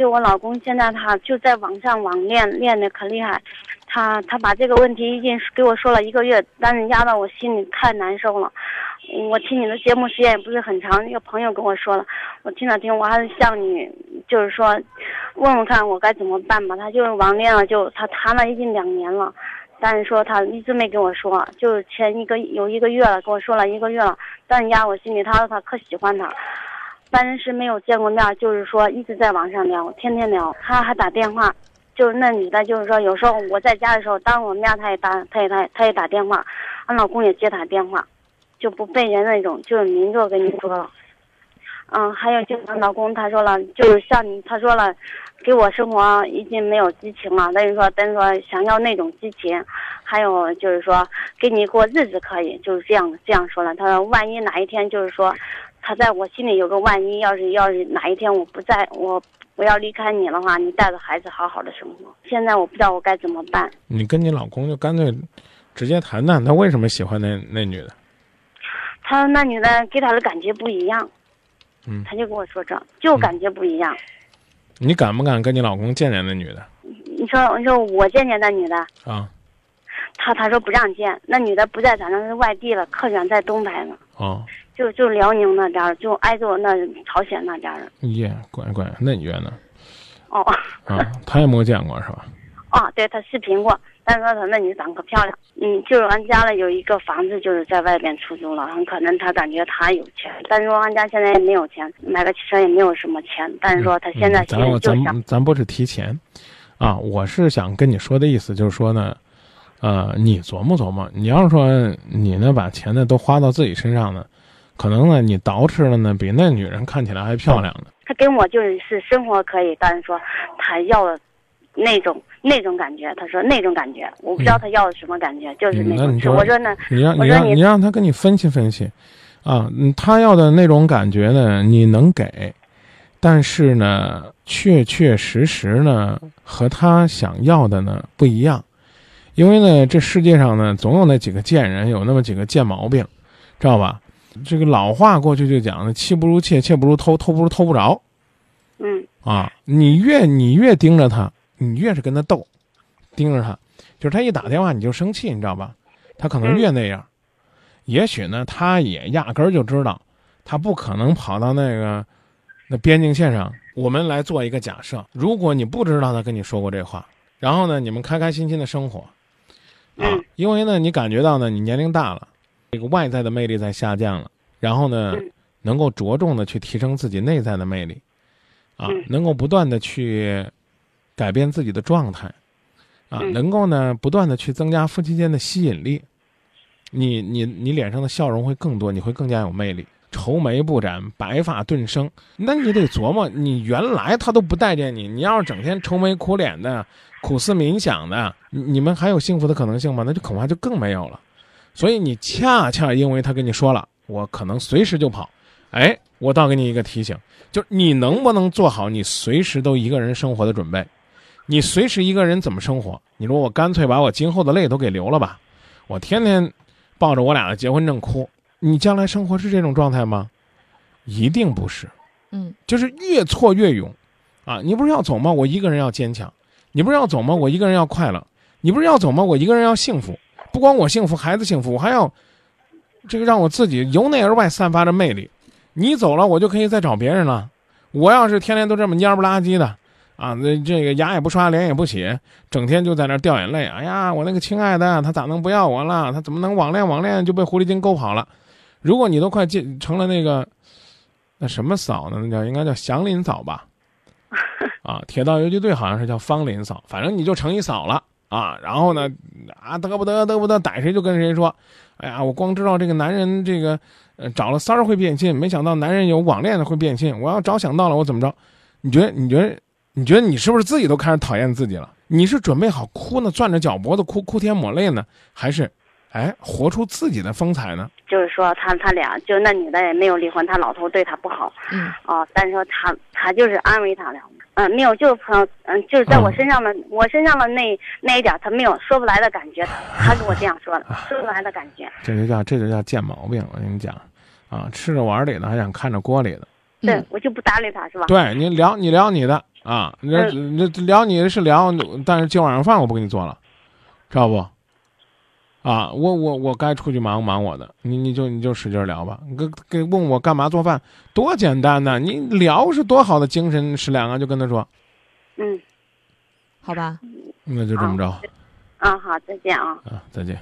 就我老公现在他就在网上网恋恋的可厉害，他他把这个问题已经给我说了一个月，但是压到我心里太难受了。我听你的节目时间也不是很长，一个朋友跟我说了，我听了听，我还是向你就是说问问看我该怎么办吧。他就是网恋了，就他谈了已经两年了，但是说他一直没跟我说，就前一个有一个月了跟我说了一个月了，但是压我心里，他说他可喜欢他。反正是没有见过面，就是说一直在网上聊，天天聊。他还打电话，就是那女的，就是说有时候我在家的时候，当我面他也打，他也他他也打电话，俺老公也接他电话，就不背人那种，就是明着跟你说了。嗯，还有就是俺老公他说了，就是像你他说了，给我生活已经没有激情了，等于说等于说想要那种激情，还有就是说给你过日子可以，就是这样这样说了。他说万一哪一天就是说。他在我心里有个万一，要是要是哪一天我不在我我要离开你的话，你带着孩子好好的生活。现在我不知道我该怎么办。你跟你老公就干脆直接谈谈，他为什么喜欢那那女的？他那女的给他的感觉不一样。嗯。他就跟我说这，就感觉不一样。你敢不敢跟你老公见见那女的？你说你说我见见那女的。啊。他他说不让见，那女的不在咱那是外地了，客源在东北呢。哦。就就辽宁那边，就挨着那朝鲜那边儿的。耶，乖乖，那你呢？哦。啊，他也没见过是吧？啊，对他视频过，但是说他那女长可漂亮。嗯，就是俺家了有一个房子，就是在外边出租了，很可能他感觉他有钱，但是说俺家现在也没有钱，买个汽车也没有什么钱，但是说他现在心里就想。咱咱不是提钱，啊，我是想跟你说的意思就是说呢，呃，你琢磨琢磨，你要是说你呢把钱呢都花到自己身上呢。可能呢，你捯饬的呢比那女人看起来还漂亮呢。他跟我就是是生活可以，但是说他要的那种那种感觉。他说那种感觉，我不知道他要的什么感觉，就是那种。我说呢，你让你让你让他跟你分析分析，啊，他要的那种感觉呢，你能给，但是呢，确确实实呢和他想要的呢不一样，因为呢，这世界上呢总有那几个贱人，有那么几个贱毛病，知道吧？这个老话过去就讲的，妻不如妾，妾不如偷，偷不如偷不着。嗯啊，你越你越盯着他，你越是跟他斗，盯着他，就是他一打电话你就生气，你知道吧？他可能越那样。也许呢，他也压根儿就知道，他不可能跑到那个那边境线上。我们来做一个假设：如果你不知道他跟你说过这话，然后呢，你们开开心心的生活，啊，因为呢，你感觉到呢，你年龄大了。这个外在的魅力在下降了，然后呢，能够着重的去提升自己内在的魅力，啊，能够不断的去改变自己的状态，啊，能够呢不断的去增加夫妻间的吸引力，你你你脸上的笑容会更多，你会更加有魅力，愁眉不展，白发顿生，那你得琢磨，你原来他都不待见你，你要是整天愁眉苦脸的，苦思冥想的，你们还有幸福的可能性吗？那就恐怕就更没有了。所以你恰恰因为他跟你说了，我可能随时就跑，哎，我倒给你一个提醒，就是你能不能做好你随时都一个人生活的准备？你随时一个人怎么生活？你说我干脆把我今后的泪都给流了吧，我天天抱着我俩的结婚证哭，你将来生活是这种状态吗？一定不是，嗯，就是越挫越勇，啊，你不是要走吗？我一个人要坚强，你不是要走吗？我一个人要快乐，你不是要走吗？我一个人要幸福。不光我幸福，孩子幸福，我还要这个让我自己由内而外散发着魅力。你走了，我就可以再找别人了。我要是天天都这么蔫不拉几的，啊，那这个牙也不刷，脸也不洗，整天就在那掉眼泪。哎呀，我那个亲爱的，他咋能不要我了？他怎么能网恋网恋就被狐狸精勾跑了？如果你都快进成了那个那什么嫂呢？那叫应该叫祥林嫂吧？啊，铁道游击队好像是叫方林嫂，反正你就成一嫂了。啊，然后呢，啊，得不得，得不得，逮谁就跟谁说，哎呀，我光知道这个男人这个，呃，找了三儿会变心，没想到男人有网恋的会变心。我要早想到了，我怎么着？你觉得？你觉得？你觉得你是不是自己都开始讨厌自己了？你是准备好哭呢，攥着脚脖子哭，哭天抹泪呢，还是，哎，活出自己的风采呢？就是说，他他俩，就那女的也没有离婚，他老头对他不好，嗯，哦，但是说他他就是安慰他俩。嗯，没有，就是朋友，嗯，就是在我身上的，我身上的那那一点，他没有说不来的感觉，他跟我这样说的，说不来的感觉。这就叫这就叫贱毛病，我跟你讲，啊，吃着碗里的还想看着锅里的。对，我就不搭理他，是吧？对你聊你聊你的，啊，那那聊你的是聊，但是今晚上饭我不给你做了，知道不？啊，我我我该出去忙忙我的，你你就你就使劲聊吧。跟跟问我干嘛做饭，多简单呐！你聊是多好的精神食粮啊，就跟他说，嗯，好吧，那就这么着啊，好，再见啊。啊，再见。